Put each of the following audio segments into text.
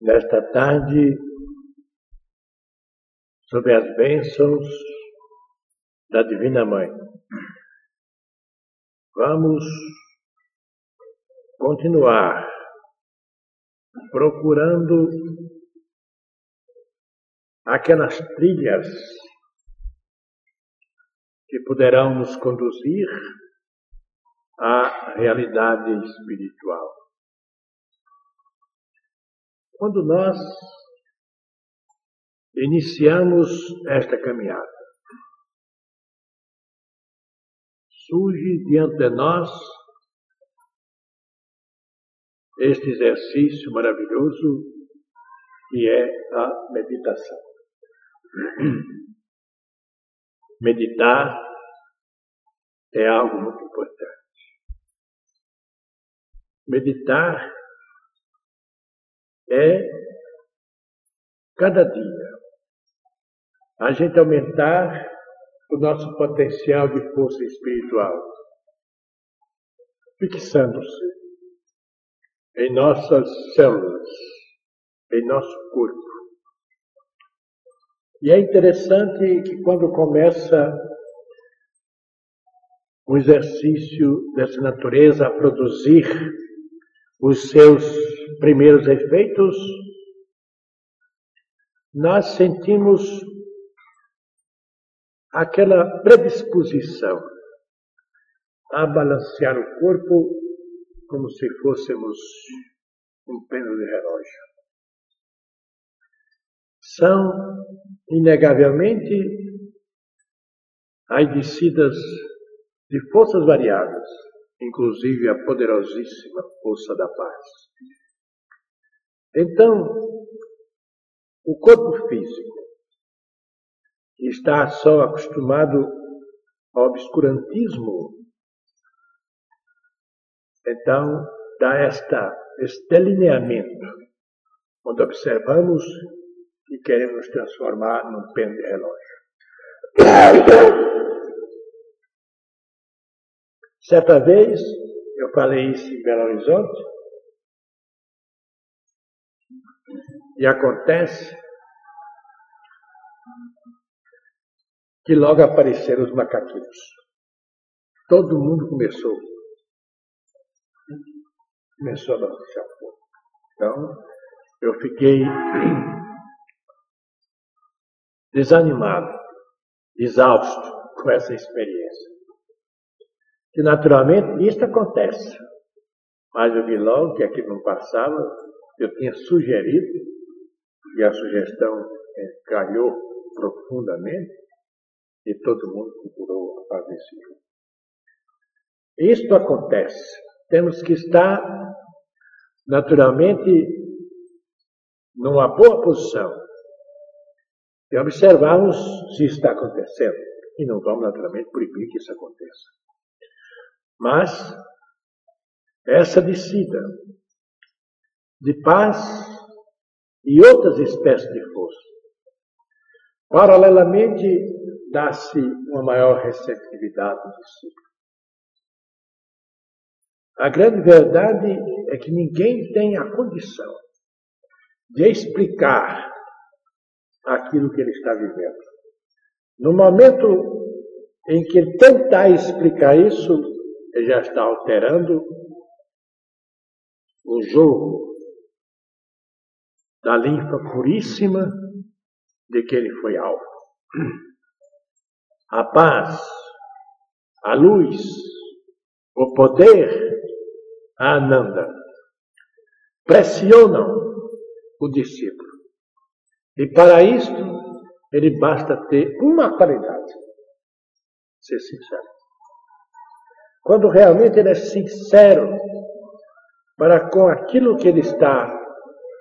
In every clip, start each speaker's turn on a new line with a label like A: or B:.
A: nesta tarde sobre as bênçãos da Divina Mãe. Vamos continuar procurando aquelas trilhas que poderão nos conduzir à realidade espiritual. Quando nós iniciamos esta caminhada, surge diante de nós este exercício maravilhoso que é a meditação. Meditar é algo muito importante. Meditar é cada dia a gente aumentar o nosso potencial de força espiritual, fixando-se em nossas células, em nosso corpo. E é interessante que quando começa um exercício dessa natureza a produzir os seus primeiros efeitos, nós sentimos aquela predisposição a balancear o corpo como se fôssemos um pêndulo de relógio. São, inegavelmente, as descidas de forças variadas, inclusive a poderosíssima força da paz. Então, o corpo físico, que está só acostumado ao obscurantismo, então dá esta, este delineamento, onde observamos e queremos transformar num pêndulo de relógio. Certa vez, eu falei isso em Belo Horizonte, e acontece que logo apareceram os macaquinhos. Todo mundo começou. Começou a balançar o. Então, eu fiquei desanimado, exausto com essa experiência. Que naturalmente isso acontece. Mas eu vi logo que aquilo não passava, eu tinha sugerido, e a sugestão calhou profundamente, e todo mundo procurou isso junto. Isto acontece. Temos que estar, naturalmente, numa boa posição e observarmos se está acontecendo. E não vamos, naturalmente, proibir que isso aconteça. Mas, essa descida de paz e outras espécies de força, paralelamente dá-se uma maior receptividade do discípulo. A grande verdade é que ninguém tem a condição de explicar aquilo que ele está vivendo. No momento em que ele tentar explicar isso, ele já está alterando o jogo da linfa puríssima de que ele foi alvo a paz, a luz, o poder, a Ananda, pressionam o discípulo. E para isto, ele basta ter uma qualidade: ser sincero. Quando realmente ele é sincero para com aquilo que ele está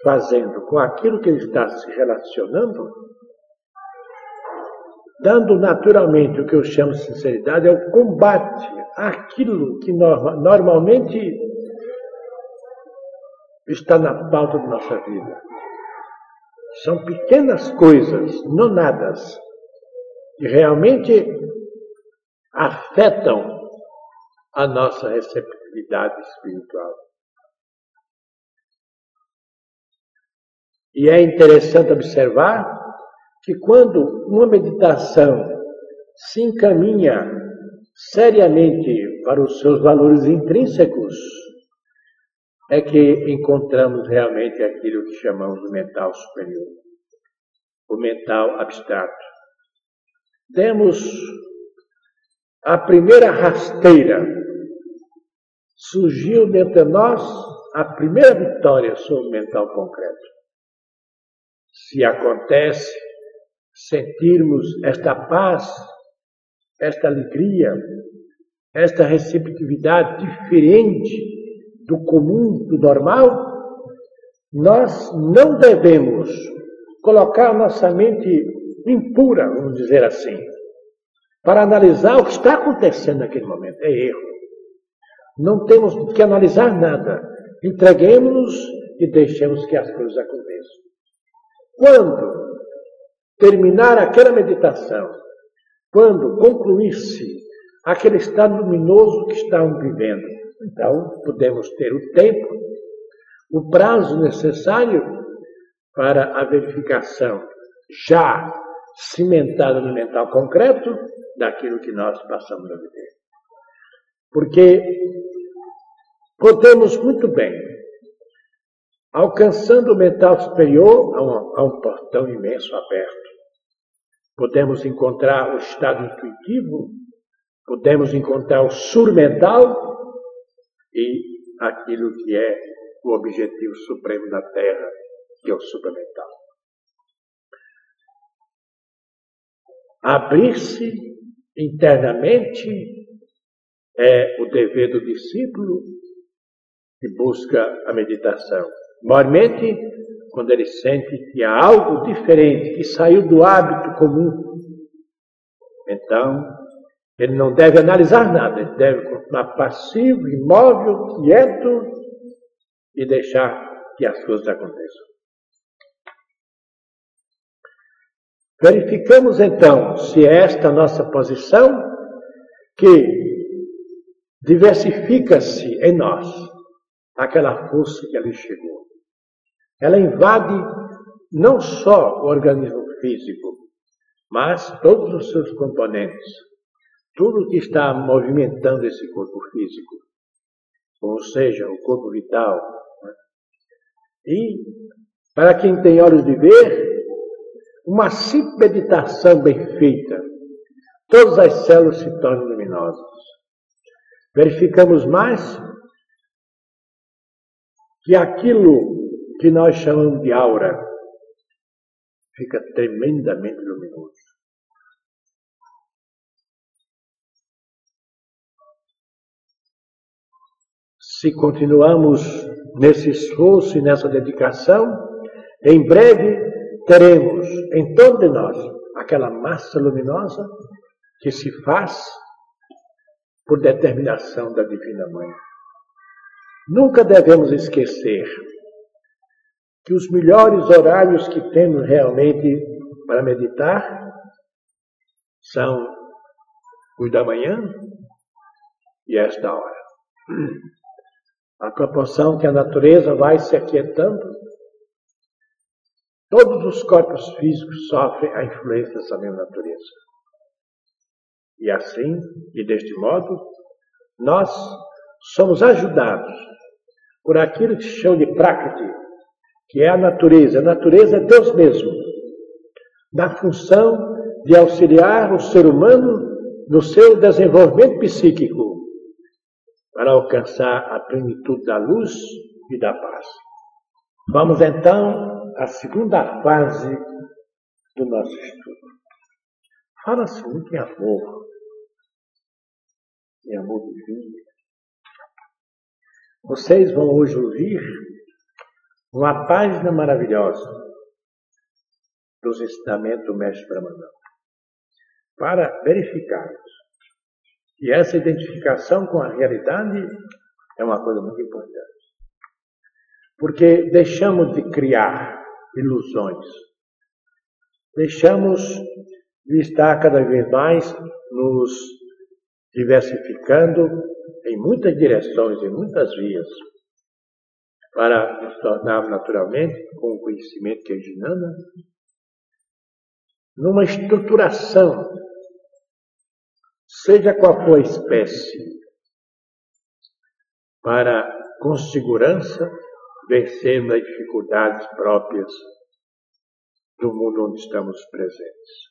A: fazendo, com aquilo que ele está se relacionando, dando naturalmente o que eu chamo de sinceridade, é o combate àquilo que normalmente está na pauta da nossa vida. São pequenas coisas, nonadas, que realmente afetam a nossa receptividade espiritual. E é interessante observar que quando uma meditação se encaminha seriamente para os seus valores intrínsecos, é que encontramos realmente aquilo que chamamos de mental superior, o mental abstrato. Demos a primeira rasteira, surgiu dentro de nós a primeira vitória sobre o mental concreto. Se acontece sentirmos esta paz, esta alegria, esta receptividade diferente do comum, do normal, nós não devemos colocar nossa mente impura, vamos dizer assim, para analisar o que está acontecendo naquele momento. É erro. Não temos que analisar nada. Entreguemos-nos e deixemos que as coisas aconteçam. Quando terminar aquela meditação, quando concluir-se aquele estado luminoso que estamos vivendo, então podemos ter o tempo, o prazo necessário para a verificação já cimentada no mental concreto daquilo que nós passamos a viver. Porque podemos muito bem, alcançando o mental superior, a um, um portão imenso aberto. Podemos encontrar o estado intuitivo, podemos encontrar o surmental e aquilo que é o objetivo supremo da Terra, que é o supramental. Abrir-se internamente é o dever do discípulo que busca a meditação. Maiormente, quando ele sente que há algo diferente, que saiu do hábito comum. Então, ele não deve analisar nada, ele deve continuar passivo, imóvel, quieto e deixar que as coisas aconteçam. Verificamos então se é esta nossa posição que diversifica-se em nós aquela força que ali chegou. Ela invade não só o organismo físico, mas todos os seus componentes, tudo que está movimentando esse corpo físico, ou seja, o corpo vital. Né? E, para quem tem olhos de ver, uma simples meditação bem feita, todas as células se tornam luminosas. Verificamos mais que aquilo que nós chamamos de aura fica tremendamente luminoso. Se continuamos nesse esforço e nessa dedicação, em breve teremos em torno de nós aquela massa luminosa que se faz por determinação da Divina Mãe. Nunca devemos esquecer que os melhores horários que temos realmente para meditar são os da manhã e esta hora. A proporção que a natureza vai se aquietando, Todos os corpos físicos sofrem a influência dessa mesma natureza. E assim, e deste modo, nós somos ajudados por aquilo que se chama de Prakriti, que é a natureza. A natureza é Deus mesmo, na função de auxiliar o ser humano no seu desenvolvimento psíquico, para alcançar a plenitude da luz e da paz. Vamos então a segunda fase do nosso estudo. Fala-se muito em amor, em amor divino. Vocês vão hoje ouvir uma página maravilhosa dos ensinamentos do Mestre Brahmananda para verificarmos que essa identificação com a realidade é uma coisa muito importante. Porque deixamos de criar ilusões. Deixamos de estar cada vez mais nos diversificando em muitas direções, em muitas vias, para nos tornar naturalmente, com o conhecimento que é Ginana, numa estruturação, seja qual for a espécie, para, com segurança, vencendo as dificuldades próprias do mundo onde estamos presentes.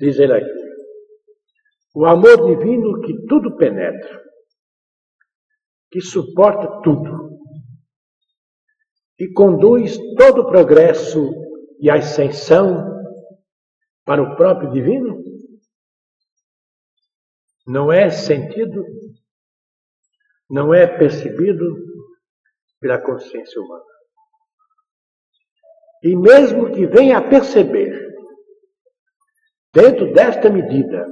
A: Diz ele aqui, o amor divino que tudo penetra, que suporta tudo e conduz todo o progresso e a ascensão para o próprio divino? Não é sentido, não é percebido pela consciência humana. E mesmo que venha a perceber, dentro desta medida,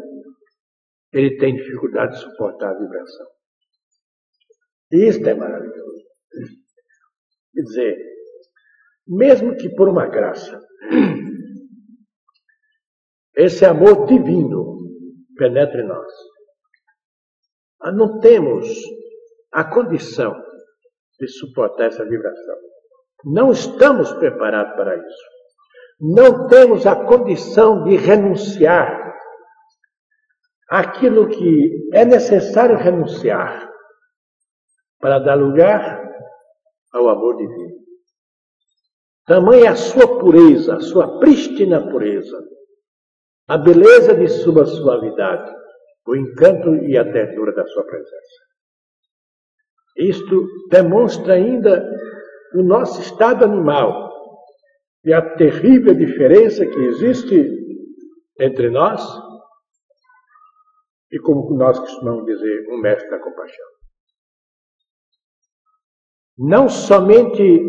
A: ele tem dificuldade de suportar a vibração. Isto é maravilhoso. Quer dizer, mesmo que por uma graça, esse amor divino penetre em nós, não temos a condição de suportar essa vibração. Não estamos preparados para isso. Não temos a condição de renunciar aquilo que é necessário renunciar para dar lugar ao amor divino. Tamanha a sua pureza, a sua prístina pureza, a beleza de sua suavidade, o encanto e a ternura da sua presença. Isto demonstra ainda o nosso estado animal e a terrível diferença que existe entre nós e, como nós costumamos dizer, um mestre da compaixão não somente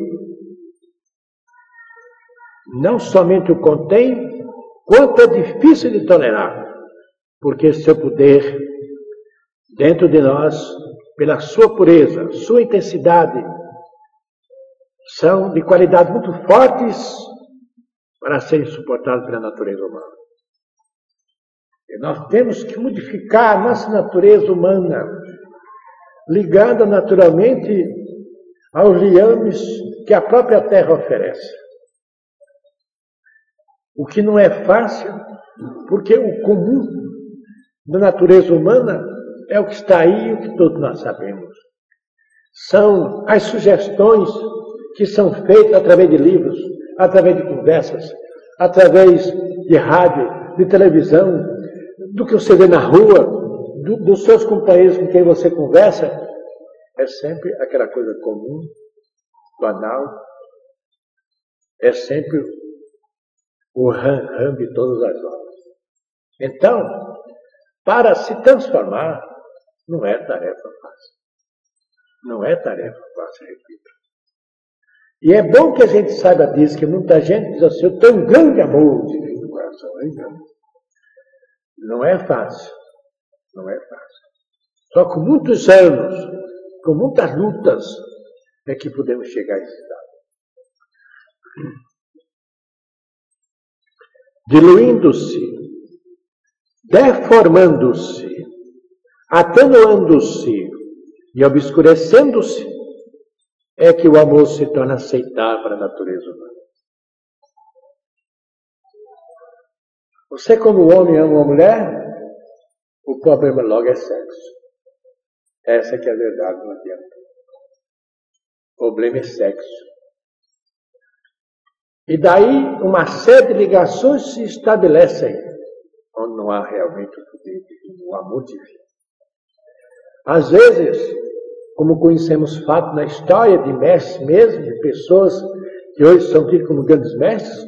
A: não somente o contém, quanto é difícil de tolerar, porque seu poder dentro de nós, pela sua pureza, sua intensidade, são de qualidade muito fortes para serem suportados pela natureza humana. E nós temos que modificar a nossa natureza humana, ligada naturalmente aos liames que a própria terra oferece. O que não é fácil, porque o comum da natureza humana é o que está aí, o que todos nós sabemos. São as sugestões que são feitas através de livros, através de conversas, através de rádio, de televisão, do que você vê na rua, do, dos seus companheiros com quem você conversa, é sempre aquela coisa comum, banal, é sempre o ram-ram de todas as horas. Então, para se transformar, não é tarefa fácil. Não é tarefa fácil, repito. E é bom que a gente saiba disso, que muita gente diz assim, eu tenho um grande amor de coração. Não é fácil. Não é fácil. Só com muitos anos com muitas lutas, é que podemos chegar a esse estado. Diluindo-se, deformando-se, atenuando-se e obscurecendo-se, é que o amor se torna aceitável a natureza humana. Você, como homem, ama uma mulher, o problema logo é sexo. Essa que é a verdade, não adianta. O problema é sexo. E daí uma série de ligações se estabelecem onde não há realmente o poder divino, o amor divino. Às vezes, como conhecemos fato na história de mestres mesmo, de pessoas que hoje são tidas como grandes mestres,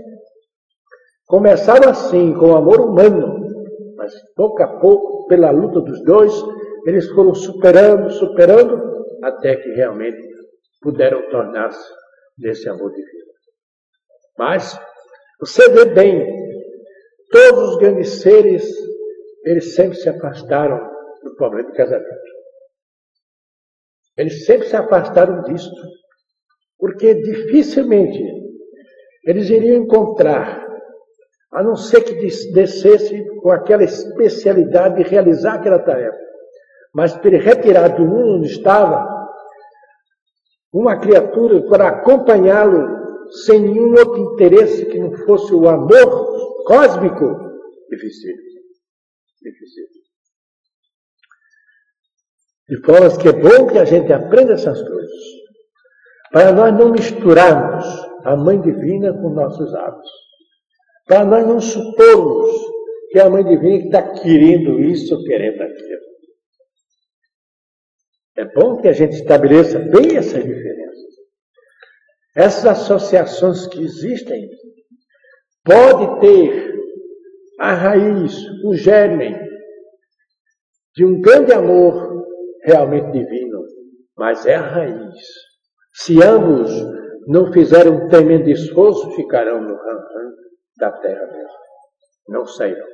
A: começaram assim, com o amor humano, mas pouco a pouco, pela luta dos dois, eles foram superando, superando, até que realmente puderam tornar-se nesse amor divino. Mas, você vê bem, todos os grandes seres, eles sempre se afastaram do problema do casamento. Eles sempre se afastaram disto, porque dificilmente eles iriam encontrar, a não ser que descesse com aquela especialidade de realizar aquela tarefa mas ele retirar do mundo onde estava, uma criatura para acompanhá-lo sem nenhum outro interesse que não fosse o amor cósmico, difícil. Difícil. De forma que é bom que a gente aprenda essas coisas, para nós não misturarmos a Mãe Divina com nossos atos, para nós não supormos que a Mãe Divina está querendo isso ou querendo aquilo. É bom que a gente estabeleça bem essas diferenças. Essas associações que existem pode ter a raiz, o germe de um grande amor realmente divino, mas é a raiz. Se ambos não fizerem um tremendo esforço, ficarão no ram da terra mesmo. Não sairão.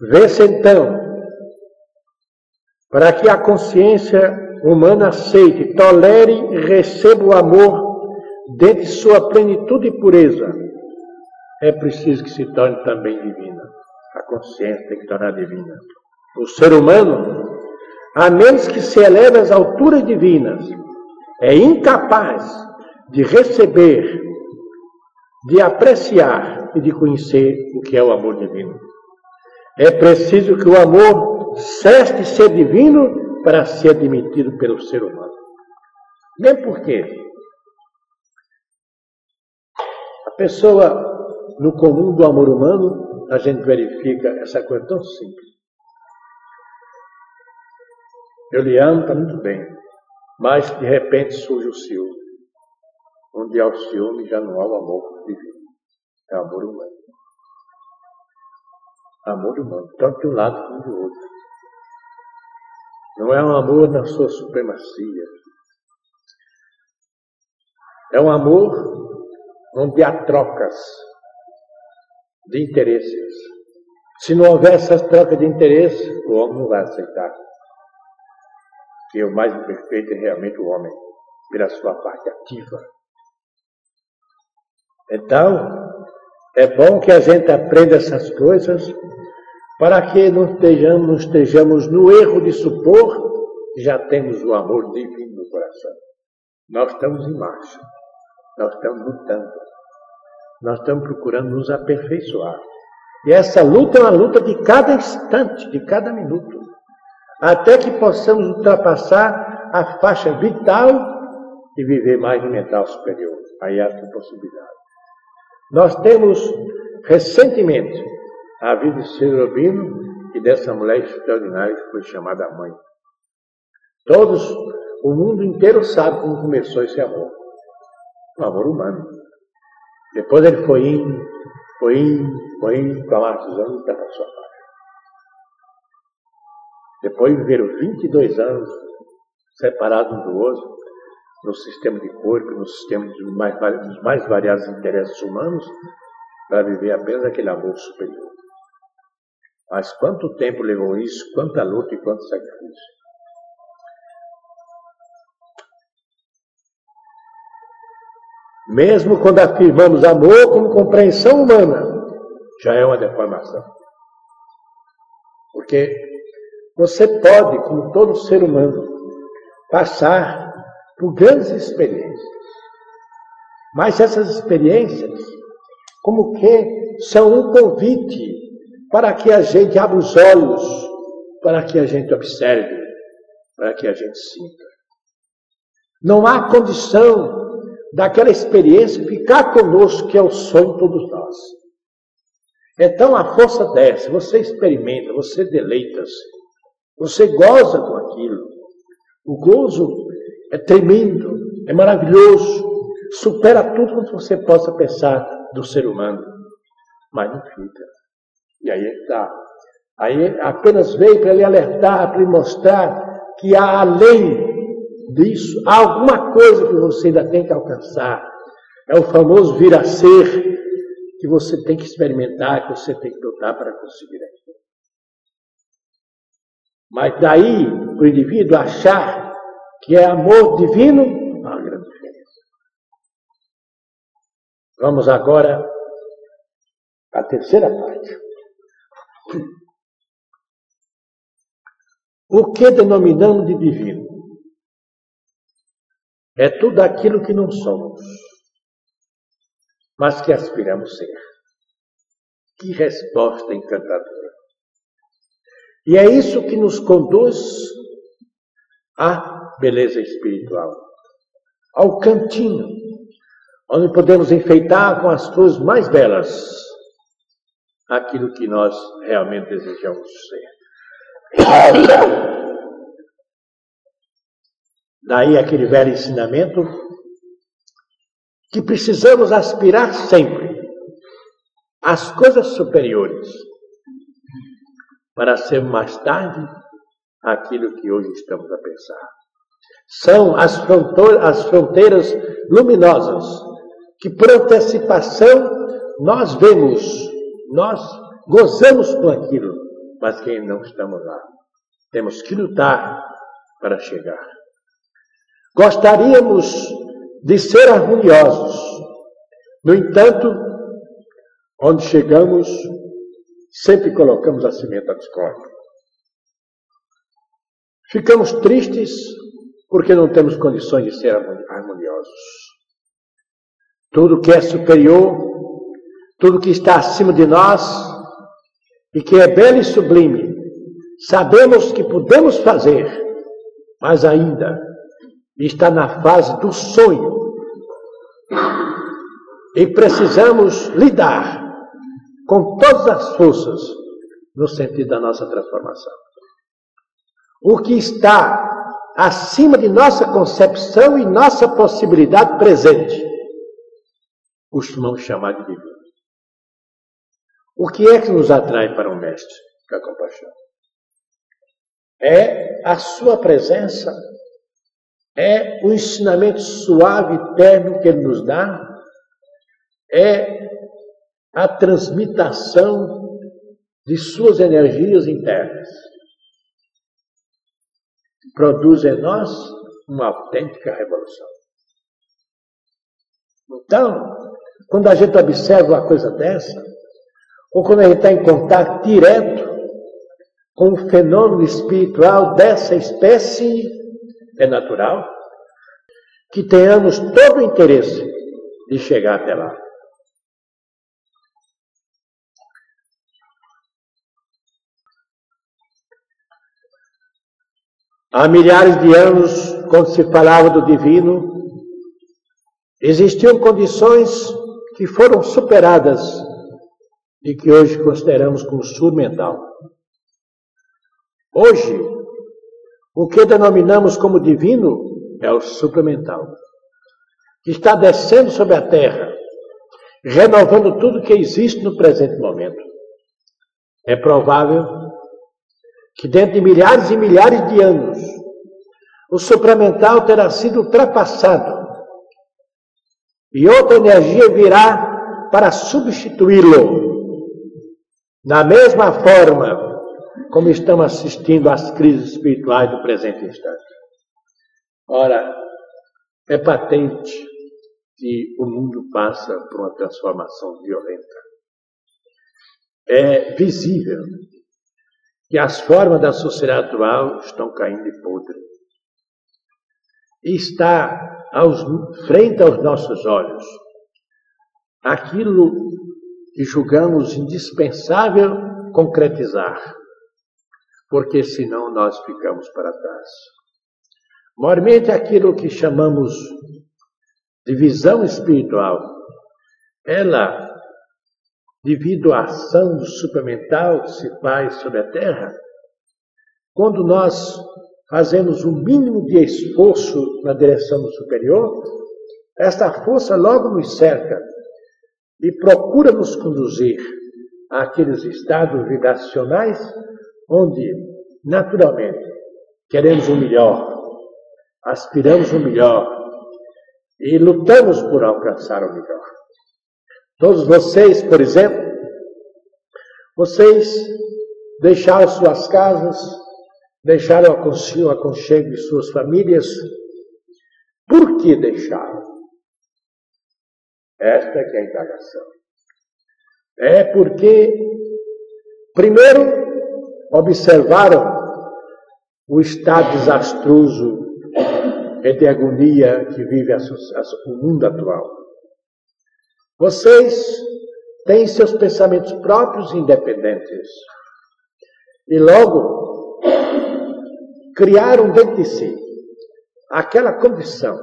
A: Vê-se então, para que a consciência humana aceite, tolere e receba o amor dentro de sua plenitude e pureza, é preciso que se torne também divina. A consciência tem que tornar divina. O ser humano, a menos que se eleve às alturas divinas, é incapaz de receber, de apreciar e de conhecer o que é o amor divino. É preciso que o amor cesse de ser divino para ser admitido pelo ser humano. Nem porque a pessoa, no comum do amor humano, a gente verifica essa coisa tão simples. Eu lhe amo, está muito bem, mas de repente surge o ciúme. Onde há o ciúme já não há o amor divino, é o amor humano amor humano, tanto de um lado como do outro. Não é um amor na sua supremacia. É um amor onde há trocas de interesses. Se não houver essas trocas de interesse, o homem não vai aceitar. Que o mais imperfeito é realmente o homem, pela sua parte ativa. Então, é bom que a gente aprenda essas coisas para que não estejamos, não estejamos no erro de supor que já temos o amor divino no coração. Nós estamos em marcha, nós estamos lutando, nós estamos procurando nos aperfeiçoar. E essa luta é uma luta de cada instante, de cada minuto, até que possamos ultrapassar a faixa vital e viver mais no mental superior. Aí há essa possibilidade. Nós temos recentemente a vida de Serobino e dessa mulher extraordinária que foi chamada mãe. Todos, o mundo inteiro sabe como começou esse amor. O amor humano. Depois ele foi indo, foi indo, foi indo e para sua parte. Depois viveram 22 anos separados um do outro, no sistema de corpo, no sistema dos mais, dos mais variados interesses humanos, para viver apenas aquele amor superior. Mas quanto tempo levou isso, quanta luta e quanto sacrifício. Mesmo quando afirmamos amor como compreensão humana, já é uma deformação. Porque você pode, como todo ser humano, passar por grandes experiências. Mas essas experiências, como que são um convite para que a gente abra os olhos, para que a gente observe, para que a gente sinta. Não há condição daquela experiência ficar conosco, que é o sonho de todos nós. Então, a força dessa, você experimenta, você deleita-se, você goza com aquilo. O gozo é tremendo, é maravilhoso, supera tudo que você possa pensar do ser humano, mas não fica. E aí está. Aí apenas veio para lhe alertar, para lhe mostrar que há além disso, há alguma coisa que você ainda tem que alcançar. É o famoso vir a ser que você tem que experimentar, que você tem que lutar para conseguir aquilo. Mas daí o indivíduo achar que é amor divino, há grande diferença. Vamos agora à terceira parte. O que denominamos de divino? É tudo aquilo que não somos, mas que aspiramos ser. Que resposta encantadora! E é isso que nos conduz à beleza espiritual, ao cantinho, onde podemos enfeitar com as flores mais belas aquilo que nós realmente desejamos ser. Daí aquele velho ensinamento que precisamos aspirar sempre às coisas superiores para ser mais tarde aquilo que hoje estamos a pensar. São as, as fronteiras luminosas que, por antecipação, nós vemos, nós gozamos com aquilo, mas que não estamos lá. Temos que lutar para chegar. Gostaríamos de ser harmoniosos. No entanto, onde chegamos, sempre colocamos a cimenta discórdia. Ficamos tristes porque não temos condições de ser harmoniosos. Tudo que é superior, tudo que está acima de nós e que é belo e sublime, sabemos que podemos fazer, mas ainda está na fase do sonho. E precisamos lidar com todas as forças no sentido da nossa transformação. O que está acima de nossa concepção e nossa possibilidade presente, costumamos chamar de divino. O que é que nos atrai para o Mestre com a compaixão? É a sua presença, é o ensinamento suave e terno que ele nos dá, é a transmitação de suas energias internas produz em nós uma autêntica revolução. Então, quando a gente observa uma coisa dessa, ou quando a gente está em contato direto com um fenômeno espiritual dessa espécie, é natural que tenhamos todo o interesse de chegar até lá. Há milhares de anos, quando se falava do divino, existiam condições que foram superadas e que hoje consideramos como submental. Hoje, o que denominamos como divino é o supramental, que está descendo sobre a terra, renovando tudo que existe no presente momento. É provável que dentro de milhares e milhares de anos, o supramental terá sido ultrapassado e outra energia virá para substituí-lo. Da mesma forma como estamos assistindo às crises espirituais do presente instante. Ora, é patente que o mundo passa por uma transformação violenta. É visível que as formas da sociedade atual estão caindo de podre. E está aos, frente aos nossos olhos aquilo que julgamos indispensável concretizar, porque senão nós ficamos para trás. Mormente aquilo que chamamos de visão espiritual, ela devido à ação do supramental que se faz sobre a terra, quando nós fazemos o um mínimo de esforço na direção do superior, esta força logo nos cerca e procura nos conduzir àqueles estados vibracionais onde, naturalmente, queremos o melhor, aspiramos o melhor e lutamos por alcançar o melhor. Todos vocês, por exemplo, vocês deixaram suas casas, deixaram o aconchego de suas famílias. Por que deixaram? Esta é, é a indagação. É porque, primeiro, observaram o estado desastroso e de agonia que vive o mundo atual. Vocês têm seus pensamentos próprios independentes. E logo criaram dentro de si aquela condição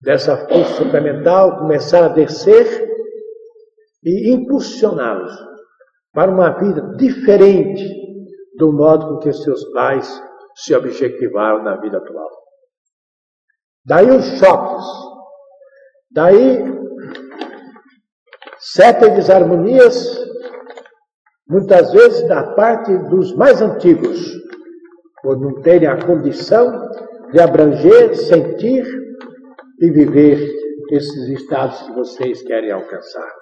A: dessa força suplementar começar a descer e impulsioná-los para uma vida diferente do modo com que seus pais se objetivaram na vida atual. Daí os choques, daí certas desarmonias, muitas vezes da parte dos mais antigos, por não terem a condição de abranger, sentir e viver esses estados que vocês querem alcançar.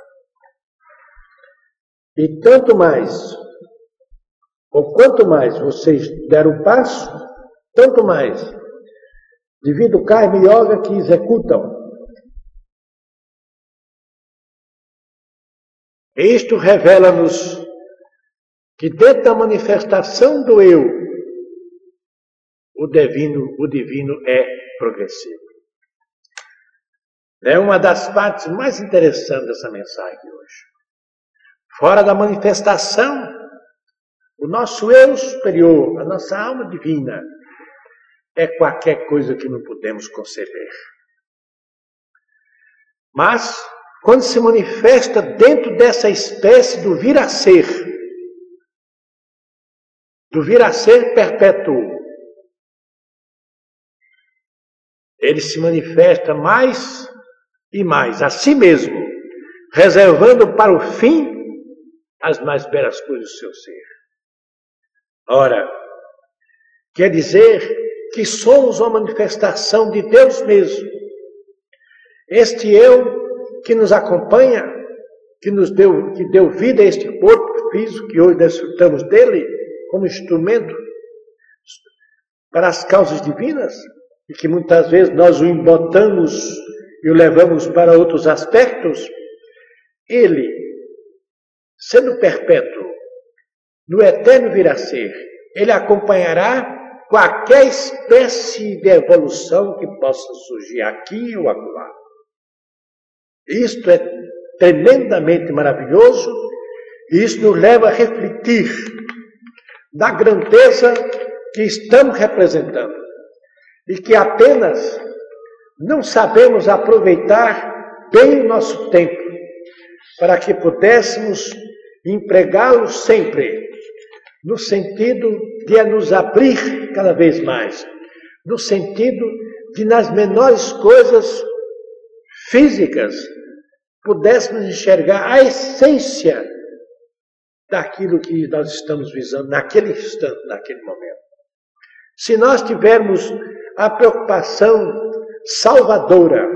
A: E tanto mais, ou quanto mais vocês deram um passo, tanto mais, devido ao karma yoga que executam. Isto revela-nos que dentro da manifestação do eu, o divino, o divino é progressivo. É uma das partes mais interessantes dessa mensagem hoje. Fora da manifestação, o nosso eu superior, a nossa alma divina, é qualquer coisa que não podemos conceber. Mas, quando se manifesta dentro dessa espécie do vir a ser, do vir a ser perpétuo, ele se manifesta mais e mais a si mesmo, reservando para o fim as mais belas coisas do seu ser. Ora, quer dizer que somos uma manifestação de Deus mesmo. Este eu que nos acompanha, que nos deu, que deu vida a este corpo físico que hoje desfrutamos dele como instrumento para as causas divinas e que muitas vezes nós o embotamos e o levamos para outros aspectos, ele, sendo perpétuo, no eterno vir a ser, ele acompanhará qualquer espécie de evolução que possa surgir aqui ou acolá. Isto é tremendamente maravilhoso e isso nos leva a refletir da grandeza que estamos representando e que apenas não sabemos aproveitar bem o nosso tempo para que pudéssemos empregá-lo sempre no sentido de nos abrir cada vez mais, no sentido de nas menores coisas físicas pudéssemos enxergar a essência daquilo que nós estamos visando naquele instante, naquele momento. Se nós tivermos a preocupação salvadora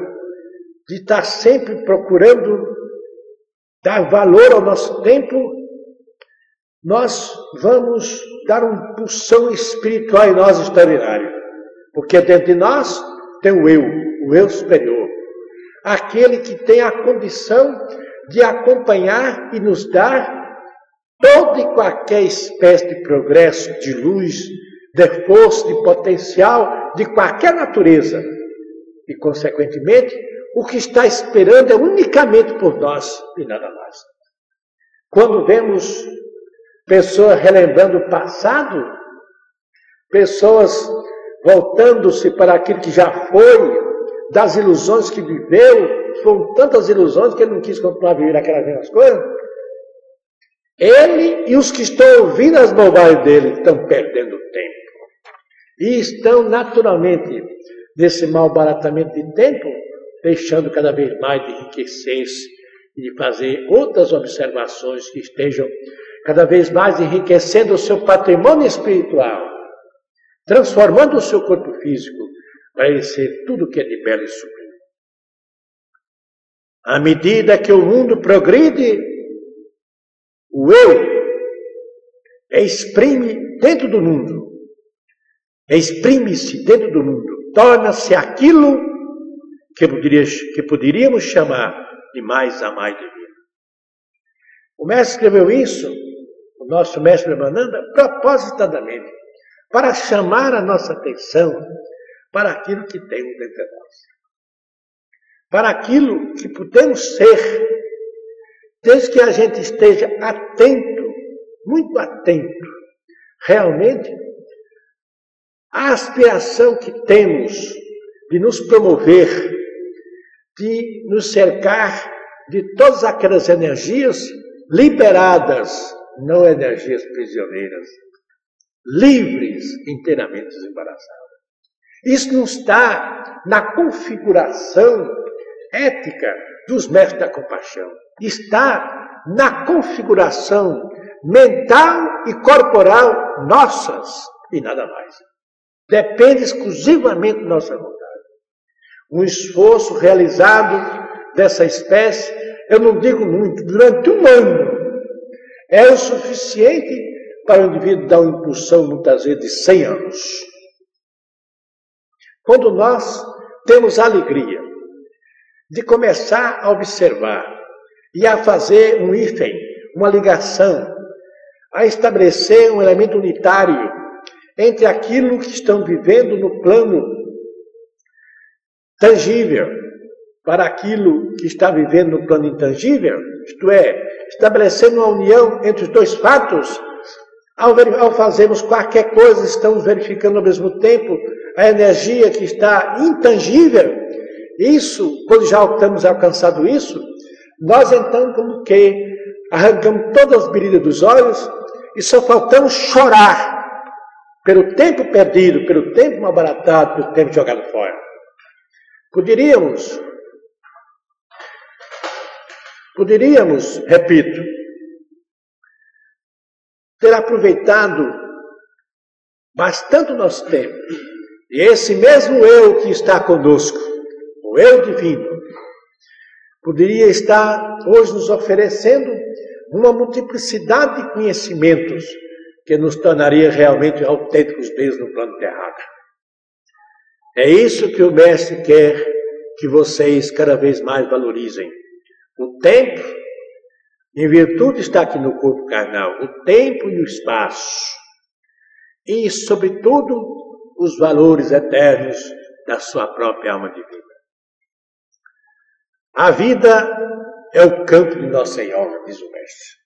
A: de estar sempre procurando dar valor ao nosso tempo, nós vamos dar uma impulsão espiritual em nós extraordinária. Porque dentro de nós tem o eu, o eu superior. Aquele que tem a condição de acompanhar e nos dar toda e qualquer espécie de progresso, de luz, de força, de potencial, de qualquer natureza. E, consequentemente, o que está esperando é unicamente por nós e nada mais. Quando vemos pessoas relembrando o passado, pessoas voltando-se para aquilo que já foi, das ilusões que viveu, foram tantas ilusões que ele não quis continuar a viver aquelas mesmas coisas. Ele e os que estão ouvindo as bobagens dele estão perdendo tempo. E estão naturalmente nesse mal baratamento de tempo, deixando cada vez mais de enriquecer-se e de fazer outras observações que estejam cada vez mais enriquecendo o seu patrimônio espiritual, transformando o seu corpo físico ser tudo que é de belo e sublime. À medida que o mundo progride, o eu exprime dentro do mundo, exprime-se dentro do mundo, torna-se aquilo que, poderia, que poderíamos chamar de mais a mais divino. O mestre escreveu isso, o nosso mestre Mananda, propositadamente, para chamar a nossa atenção para aquilo que temos dentro de nós. Para aquilo que podemos ser, desde que a gente esteja atento, muito atento, realmente, à aspiração que temos de nos promover, de nos cercar de todas aquelas energias liberadas, não energias prisioneiras, livres, inteiramente desembaraçadas. Isso não está na configuração ética dos mestres da compaixão. Está na configuração mental e corporal nossas e nada mais. Depende exclusivamente da nossa vontade. Um esforço realizado dessa espécie, eu não digo muito, durante um ano, é o suficiente para o indivíduo dar uma impulsão, muitas vezes, de 100 anos. Quando nós temos a alegria de começar a observar e a fazer um hífen, uma ligação, a estabelecer um elemento unitário entre aquilo que estão vivendo no plano tangível para aquilo que está vivendo no plano intangível, isto é, estabelecendo uma união entre os dois fatos, ao, ao fazermos qualquer coisa, estamos verificando ao mesmo tempo a energia que está intangível. Isso, quando já temos alcançado isso, nós então como que arrancamos todas as brilhas dos olhos e só faltamos chorar pelo tempo perdido, pelo tempo malbaratado, pelo tempo jogado fora. Poderíamos, poderíamos, repito, ter aproveitado bastante o nosso tempo. E esse mesmo eu que está conosco, o eu divino, poderia estar hoje nos oferecendo uma multiplicidade de conhecimentos que nos tornaria realmente autênticos Deus no plano terrado. É isso que o Mestre quer que vocês cada vez mais valorizem. O tempo, em virtude está aqui no corpo carnal, o tempo e o espaço. E, sobretudo, os valores eternos da sua própria alma divina. A vida é o campo de nossa yoga, diz o mestre.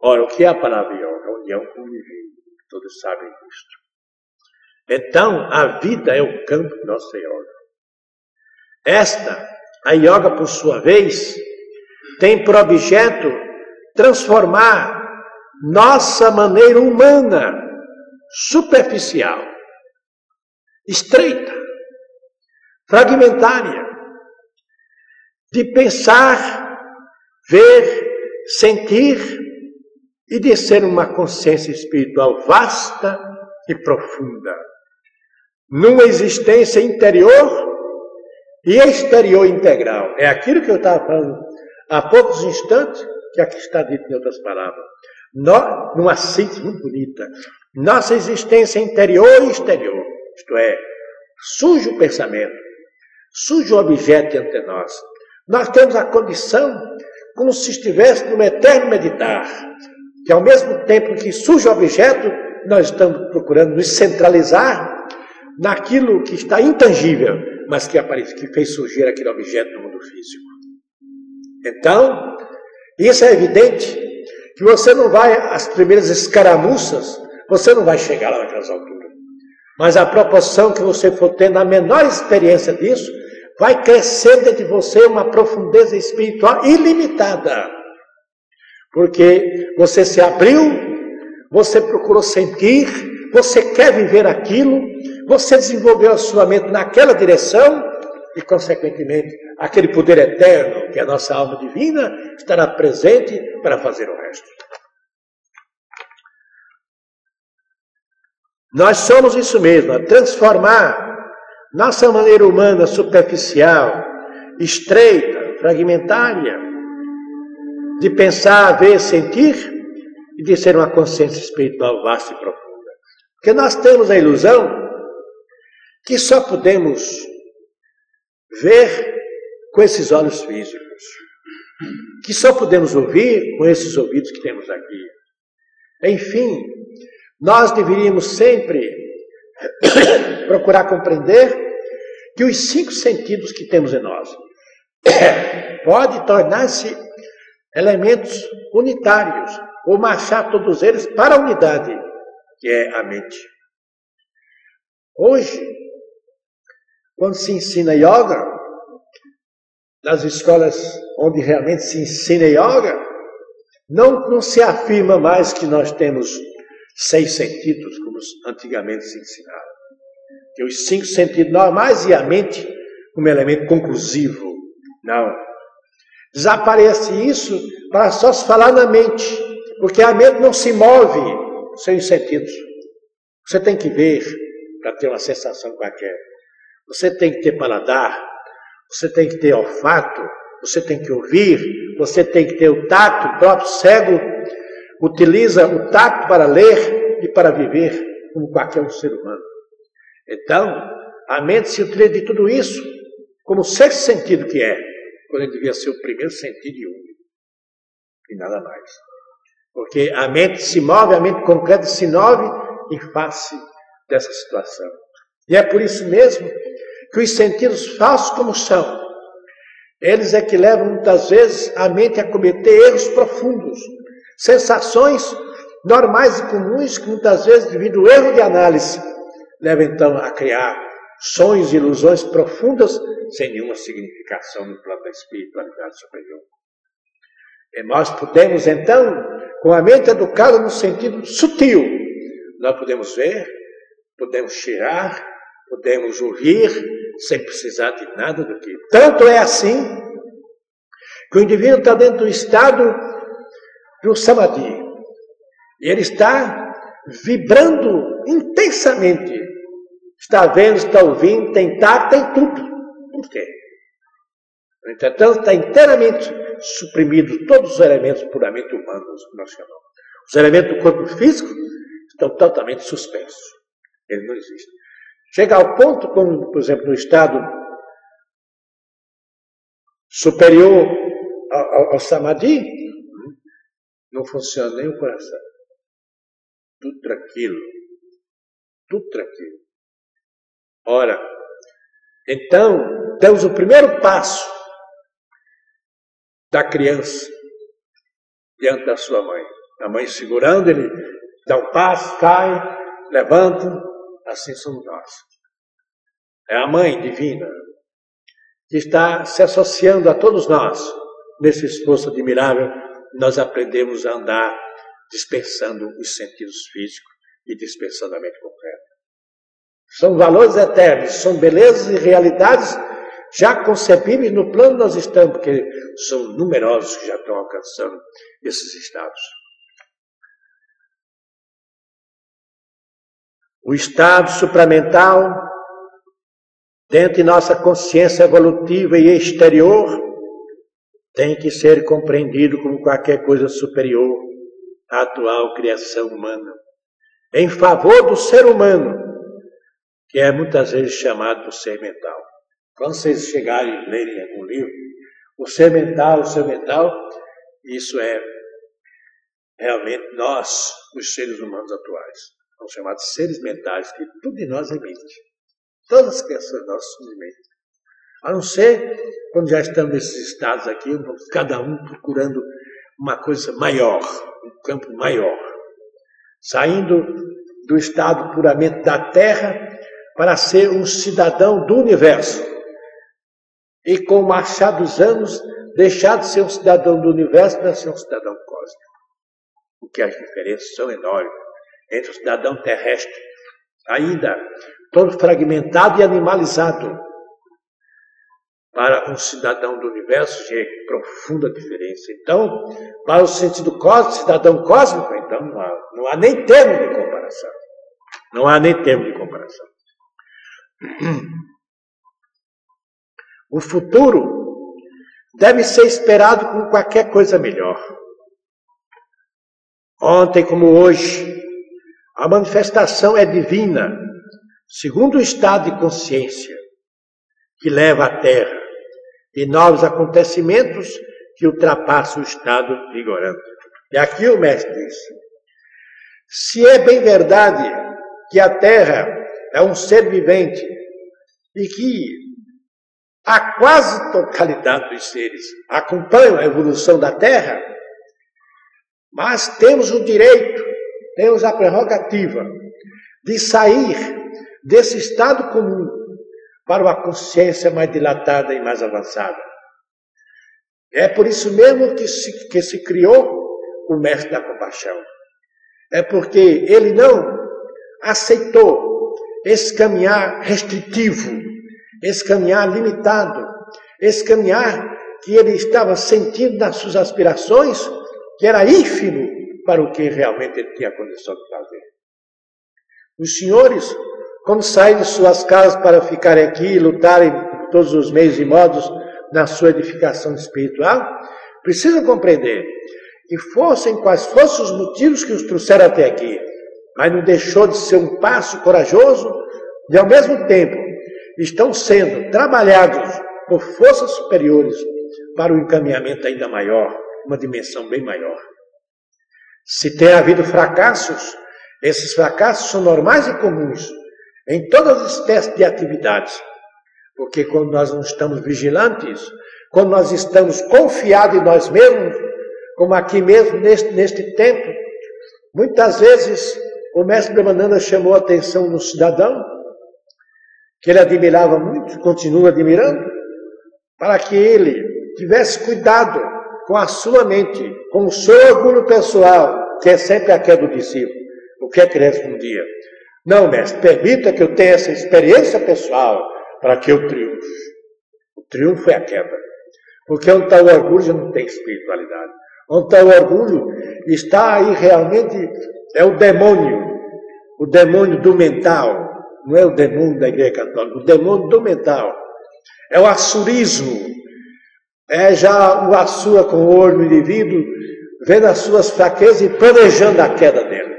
A: Ora, o que é a palavra yoga? União com o divino. Todos sabem disto. Então, a vida é o campo de nossa yoga. Esta, a yoga, por sua vez, tem por objeto transformar nossa maneira humana, superficial, estreita, fragmentária, de pensar, ver, sentir e de ser uma consciência espiritual vasta e profunda, numa existência interior e exterior integral. É aquilo que eu estava falando há poucos instantes, que aqui está dito em outras palavras. Numa síntese muito bonita. Nossa existência interior e exterior, isto é, surge o pensamento, surge o objeto de nós, nós temos a condição como se estivesse no eterno meditar, que ao mesmo tempo que surge o objeto, nós estamos procurando nos centralizar naquilo que está intangível, mas que, aparece, que fez surgir aquele objeto no mundo físico. Então, isso é evidente que você não vai, as primeiras escaramuças, você não vai chegar lá naquelas alturas. Mas a proporção que você for tendo a menor experiência disso, vai crescer dentro de você uma profundeza espiritual ilimitada. Porque você se abriu, você procurou sentir, você quer viver aquilo, você desenvolveu a sua mente naquela direção e, consequentemente, aquele poder eterno que é a nossa alma divina estará presente para fazer o resto. Nós somos isso mesmo, transformar nossa maneira humana superficial, estreita, fragmentária, de pensar, ver, sentir e de ser uma consciência espiritual vasta e profunda. Porque nós temos a ilusão que só podemos ver com esses olhos físicos, que só podemos ouvir com esses ouvidos que temos aqui. Enfim, nós deveríamos sempre procurar compreender que os cinco sentidos que temos em nós pode tornar-se elementos unitários ou marchar todos eles para a unidade, que é a mente. Hoje, quando se ensina yoga, nas escolas onde realmente se ensina yoga, não, não se afirma mais que nós temos seis sentidos, como antigamente se ensinava. Que os cinco sentidos normais e a mente como elemento conclusivo. Não. Desaparece isso para só se falar na mente, porque a mente não se move sem os sentidos. Você tem que ver para ter uma sensação qualquer. Você tem que ter paladar, você tem que ter olfato, você tem que ouvir, você tem que ter o tato. O próprio cego utiliza o tato para ler e para viver como qualquer um ser humano. Então, a mente se utiliza de tudo isso como sexto sentido que é, quando ele devia ser o primeiro sentido e único. E nada mais. Porque a mente se move, a mente concreta se move em face dessa situação. E é por isso mesmo que os sentidos falsos como são, eles é que levam muitas vezes a mente a cometer erros profundos, sensações normais e comuns que muitas vezes, devido ao erro de análise, levam então a criar sonhos e ilusões profundas sem nenhuma significação no plano da espiritualidade superior. E nós podemos então, com a mente educada no sentido sutil, nós podemos ver, podemos cheirar, podemos ouvir, sem precisar de nada do que. Tanto é assim que o indivíduo está dentro do estado do samadhi. E ele está vibrando intensamente. Está vendo, está ouvindo, tem tato, tem tudo. Por quê? Entretanto, está inteiramente suprimido todos os elementos puramente humanos, que nós chamamos. Os elementos do corpo físico estão totalmente suspensos. Ele não existe. Chega ao ponto, como, por exemplo, no estado superior ao, ao samadhi, não funciona nem o coração. Tudo tranquilo. Tudo tranquilo. Ora, então, temos o primeiro passo da criança diante da sua mãe. A mãe segurando, ele dá um passo, cai, levanta, assim somos nós. É a Mãe Divina que está se associando a todos nós nesse esforço admirável. Nós aprendemos a andar dispensando os sentidos físicos e dispensando a mente concreta. São valores eternos, são belezas e realidades já concebíveis no plano nós estamos, porque são numerosos que já estão alcançando esses estados. O estado supramental, dentro de nossa consciência evolutiva e exterior, tem que ser compreendido como qualquer coisa superior à atual criação humana, em favor do ser humano, que é muitas vezes chamado de ser mental. Quando vocês chegarem e lerem algum livro, o ser mental, o ser mental, isso é realmente nós, os seres humanos atuais são chamados seres mentais, que tudo em nós mente. Todas as criações nossas mente. A não ser quando já estamos nesses estados aqui, cada um procurando uma coisa maior, um campo maior. Saindo do estado puramente da terra para ser um cidadão do universo. E com o marchar dos anos, deixar de ser um cidadão do universo para ser um cidadão cósmico. Porque as diferenças são enormes entre o cidadão terrestre, ainda todo fragmentado e animalizado, para um cidadão do universo de profunda diferença. Então, para o sentido cósmico, cidadão cósmico, então não há, não há nem termo de comparação. Não há nem termo de comparação. O futuro deve ser esperado com qualquer coisa melhor. Ontem como hoje, a manifestação é divina, segundo o estado de consciência que leva à Terra e novos acontecimentos que ultrapassam o estado vigorante. E aqui o mestre disse: Se é bem verdade que a Terra é um ser vivente e que a quase totalidade dos seres acompanham a evolução da Terra, mas temos o direito, temos a prerrogativa de sair desse estado comum para uma consciência mais dilatada e mais avançada. É por isso mesmo que se, que se criou o mestre da compaixão. É porque ele não aceitou esse caminhar restritivo, esse caminhar limitado, esse caminhar que ele estava sentindo nas suas aspirações, que era ínfimo para o que realmente ele tinha condição de fazer. Os senhores, quando saem de suas casas para ficarem aqui e lutarem por todos os meios e modos na sua edificação espiritual, precisam compreender que fossem quais fossem os motivos que os trouxeram até aqui, mas não deixou de ser um passo corajoso e ao mesmo tempo estão sendo trabalhados por forças superiores para um encaminhamento ainda maior, uma dimensão bem maior. Se tem havido fracassos, esses fracassos são normais e comuns em todas as espécies de atividades. Porque quando nós não estamos vigilantes, quando nós estamos confiados em nós mesmos, como aqui mesmo neste, neste tempo, muitas vezes o mestre Brahmananda chamou a atenção do cidadão, que ele admirava muito, continua admirando, para que ele tivesse cuidado com a sua mente, com o seu orgulho pessoal, que é sempre a queda do discípulo, o que é que respondia? Não, mestre, permita que eu tenha essa experiência pessoal, para que eu triunfe. O triunfo é a queda. Porque onde está o orgulho não tem espiritualidade. Onde está o orgulho, está aí realmente, é o demônio. O demônio do mental. Não é o demônio da igreja católica, o demônio do mental. É o assurismo. É já o assura com o olho no indivíduo, vendo as suas fraquezas e planejando a queda dele.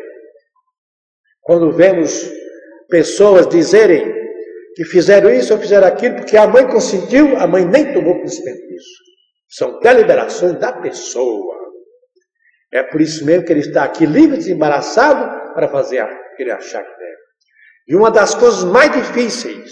A: Quando vemos pessoas dizerem que fizeram isso ou fizeram aquilo porque a mãe consentiu, a mãe nem tomou conhecimento disso. São deliberações da pessoa. É por isso mesmo que ele está aqui livre, desembaraçado, para fazer o que ele achar que deve. E uma das coisas mais difíceis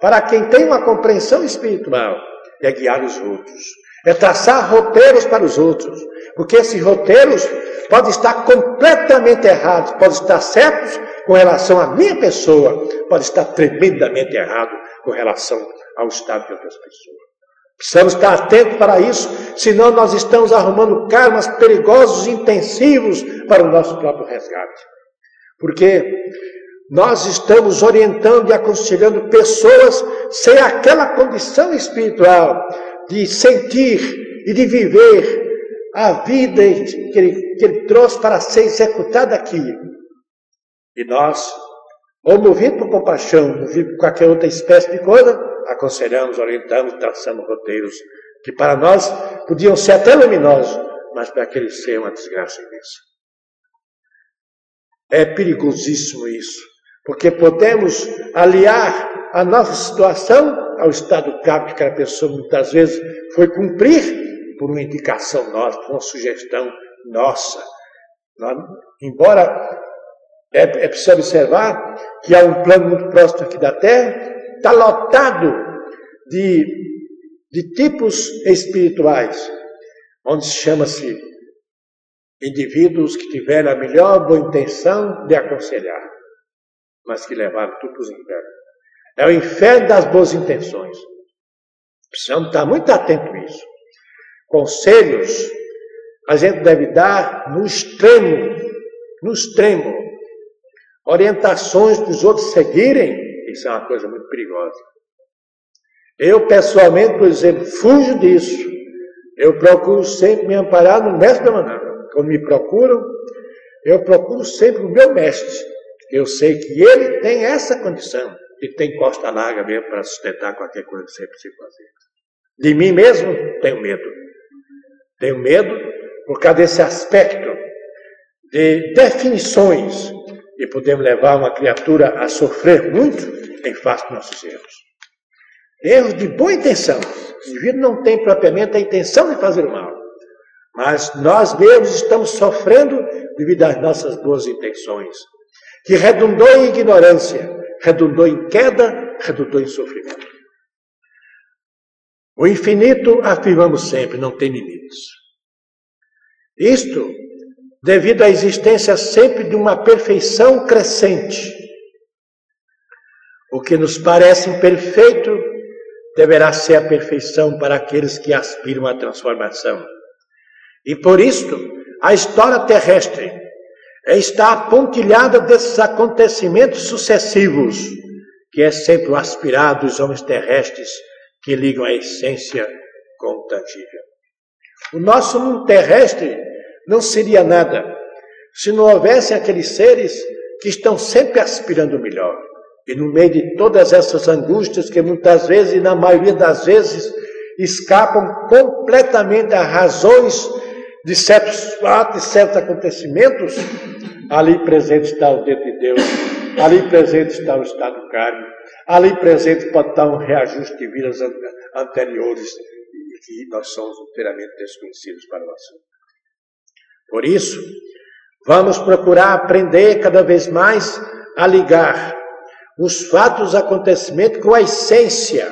A: para quem tem uma compreensão espiritual é guiar os outros, é traçar roteiros para os outros, porque esses roteiros podem estar completamente errados, podem estar certos com relação à minha pessoa, pode estar tremendamente errado com relação ao estado de outras pessoas. Precisamos estar atentos para isso, senão nós estamos arrumando karmas perigosos, intensivos para o nosso próprio resgate. Porque nós estamos orientando e aconselhando pessoas sem aquela condição espiritual de sentir e de viver a vida que ele, que ele trouxe para ser executada aqui. E nós, ou movido por compaixão, movido por qualquer outra espécie de coisa, aconselhamos, orientamos, traçamos roteiros que para nós podiam ser até luminosos, mas para aqueles ser uma desgraça imensa. É perigosíssimo isso, porque podemos aliar a nossa situação ao estado cabo que aquela pessoa muitas vezes foi cumprir por uma indicação nossa, por uma sugestão nossa. Nós, embora é, é preciso observar que há um plano muito próximo aqui da Terra, está lotado de, de tipos espirituais, onde chama-se indivíduos que tiveram a melhor boa intenção de aconselhar, mas que levaram tudo para os infernos. É o inferno das boas intenções. Precisamos estar muito atentos a isso. Conselhos a gente deve dar no extremo, no extremo, orientações para os outros seguirem, isso é uma coisa muito perigosa. Eu, pessoalmente, por exemplo, fujo disso. Eu procuro sempre me amparar no mestre da manada. Quando me procuram, eu procuro sempre o meu mestre. Eu sei que ele tem essa condição. E tem costa larga mesmo para sustentar qualquer coisa que você precisa fazer. De mim mesmo, tenho medo. Tenho medo por causa desse aspecto de definições e podemos levar uma criatura a sofrer muito em face dos nossos erros. Erros de boa intenção. O indivíduo não tem propriamente a intenção de fazer o mal, mas nós mesmos estamos sofrendo devido às nossas boas intenções, que redundou em ignorância, redundou em queda, redundou em sofrimento. O infinito, afirmamos sempre, não tem limites. Isto devido à existência sempre de uma perfeição crescente. O que nos parece imperfeito deverá ser a perfeição para aqueles que aspiram à transformação. E por isto, a história terrestre está pontilhada desses acontecimentos sucessivos, que é sempre o aspirado dos homens terrestres que ligam a essência com o tangível. O nosso mundo terrestre não seria nada se não houvessem aqueles seres que estão sempre aspirando o melhor. E no meio de todas essas angústias que muitas vezes, e na maioria das vezes, escapam completamente a razões de certos fatos, de certos acontecimentos, ali presente está o dedo de Deus, ali presente está o estado kármico, ali presente pode estar um reajuste de vidas anteriores e que nós somos inteiramente desconhecidos para assunto. Por isso, vamos procurar aprender cada vez mais a ligar os fatos, os acontecimentos com a essência,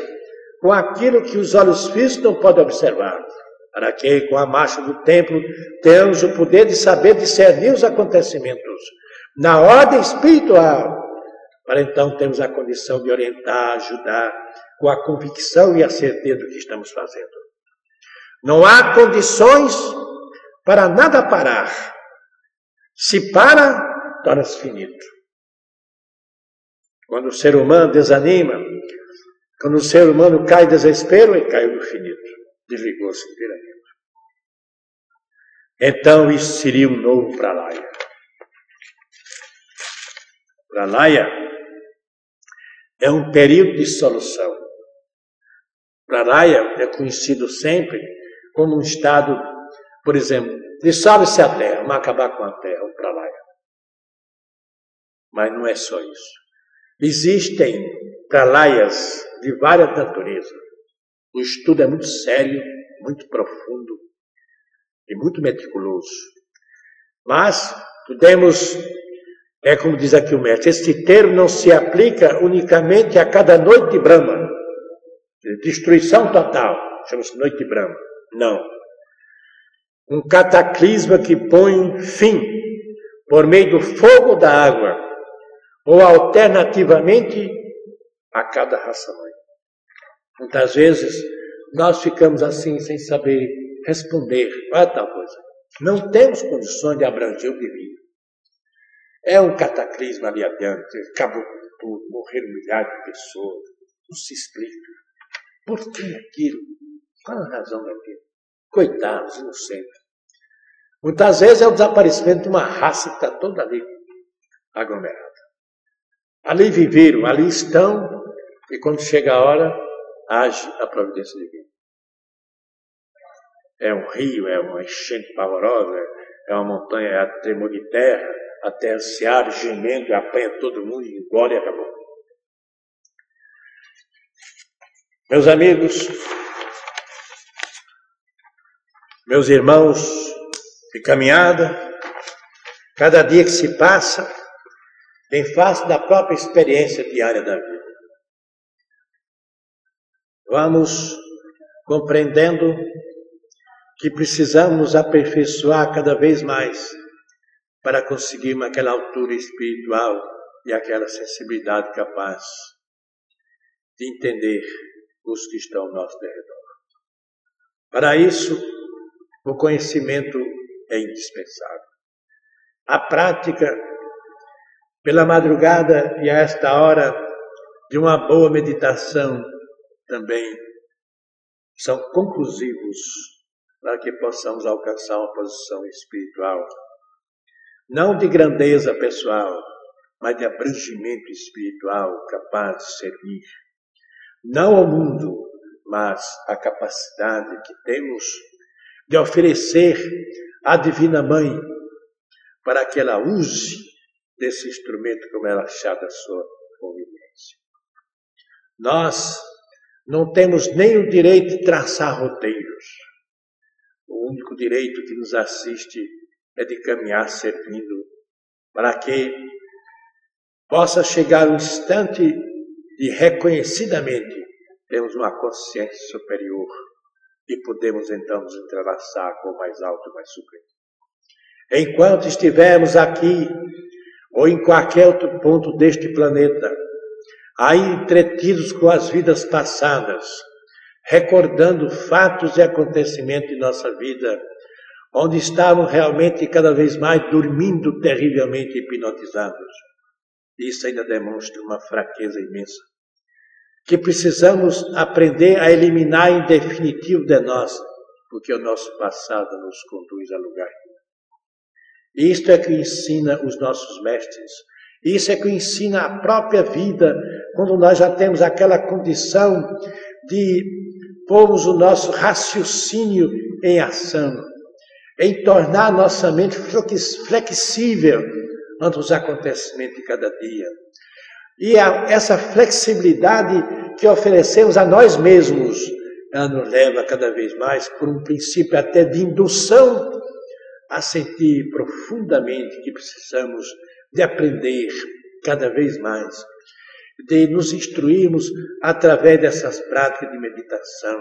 A: com aquilo que os olhos físicos não podem observar. Para que, com a marcha do tempo, tenhamos o poder de saber discernir os acontecimentos na ordem espiritual, para então termos a condição de orientar, ajudar, com a convicção e a certeza do que estamos fazendo. Não há condições para nada parar. Se para, torna-se finito. Quando o ser humano desanima, quando o ser humano cai em desespero, ele caiu no finito, desligou-se inteiramente. Então isso seria um novo pralaya. Pralaya é um período de solução. Pralaya é conhecido sempre como um estado por exemplo, dissolve-se a terra, vamos acabar com a terra, o pralaya. Mas não é só isso. Existem pralayas de várias naturezas. O estudo é muito sério, muito profundo e muito meticuloso. Mas podemos, é como diz aqui o mestre, esse termo não se aplica unicamente a cada noite de Brahma. Destruição total, chama-se noite de Brahma. Não um cataclisma que põe fim por meio do fogo da água, ou alternativamente a cada raça mãe. Muitas vezes nós ficamos assim sem saber responder a tal coisa. Não temos condições de abranger o divino. É um cataclisma ali adiante, acabou com tudo, morreram milhares de pessoas. Não se explica. Por que aquilo? Qual a razão daquilo? Coitados, inocentes. Muitas vezes é o desaparecimento de uma raça que está toda ali aglomerada. Ali viveram, ali estão, e quando chega a hora, age a providência divina. É um rio, é uma enchente pavorosa, é uma montanha, é a tremor de terra, a terra se abre gemendo e apanha todo mundo e engole e acabou. Meus amigos, meus irmãos de caminhada, cada dia que se passa, em face da própria experiência diária da vida. Vamos compreendendo que precisamos aperfeiçoar cada vez mais para conseguirmos aquela altura espiritual e aquela sensibilidade capaz de entender os que estão ao nosso redor. Para isso, o conhecimento é indispensável. A prática, pela madrugada e a esta hora, de uma boa meditação também são conclusivos para que possamos alcançar uma posição espiritual, não de grandeza pessoal, mas de abrangimento espiritual capaz de servir, não ao mundo, mas a capacidade que temos de oferecer à Divina Mãe para que ela use desse instrumento como ela achar da sua conveniência. Nós não temos nem o direito de traçar roteiros. O único direito que nos assiste é de caminhar servindo, para que possa chegar o instante de reconhecidamente temos uma consciência superior e podemos então nos entrelaçar com o mais alto e mais supremo. Enquanto estivermos aqui ou em qualquer outro ponto deste planeta, aí entretidos com as vidas passadas, recordando fatos e acontecimentos de nossa vida, onde estavam realmente cada vez mais dormindo terrivelmente hipnotizados. Isso ainda demonstra uma fraqueza imensa, que precisamos aprender a eliminar em definitivo de nós, porque o nosso passado nos conduz a lugar. Isto é que ensina os nossos mestres. Isso é que ensina a própria vida, quando nós já temos aquela condição de pormos o nosso raciocínio em ação, em tornar nossa mente flexível ante os acontecimentos de cada dia. E a, essa flexibilidade que oferecemos a nós mesmos, ela nos leva cada vez mais, por um princípio até de indução, a sentir profundamente que precisamos de aprender cada vez mais, de nos instruirmos através dessas práticas de meditação,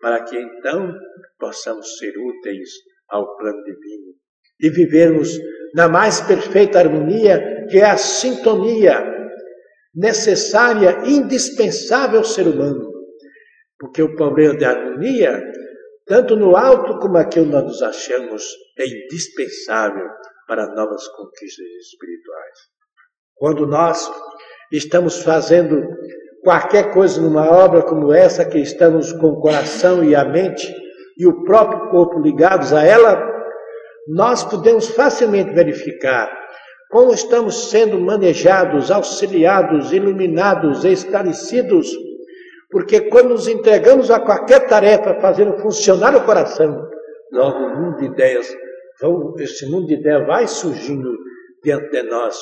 A: para que então possamos ser úteis ao plano divino e vivermos na mais perfeita harmonia, que é a sintonia necessária, indispensável ao ser humano. Porque o problema de harmonia, tanto no alto como aqui onde nós nos achamos, é indispensável para novas conquistas espirituais. Quando nós estamos fazendo qualquer coisa numa obra como essa, que estamos com o coração e a mente e o próprio corpo ligados a ela, nós podemos facilmente verificar como estamos sendo manejados, auxiliados, iluminados, esclarecidos, porque quando nos entregamos a qualquer tarefa fazendo funcionar o coração, logo mundo de ideias, esse mundo de ideias vai surgindo diante de nós,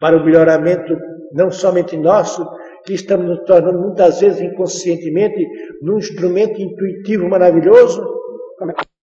A: para o melhoramento não somente nosso, que estamos nos tornando muitas vezes inconscientemente num instrumento intuitivo maravilhoso, é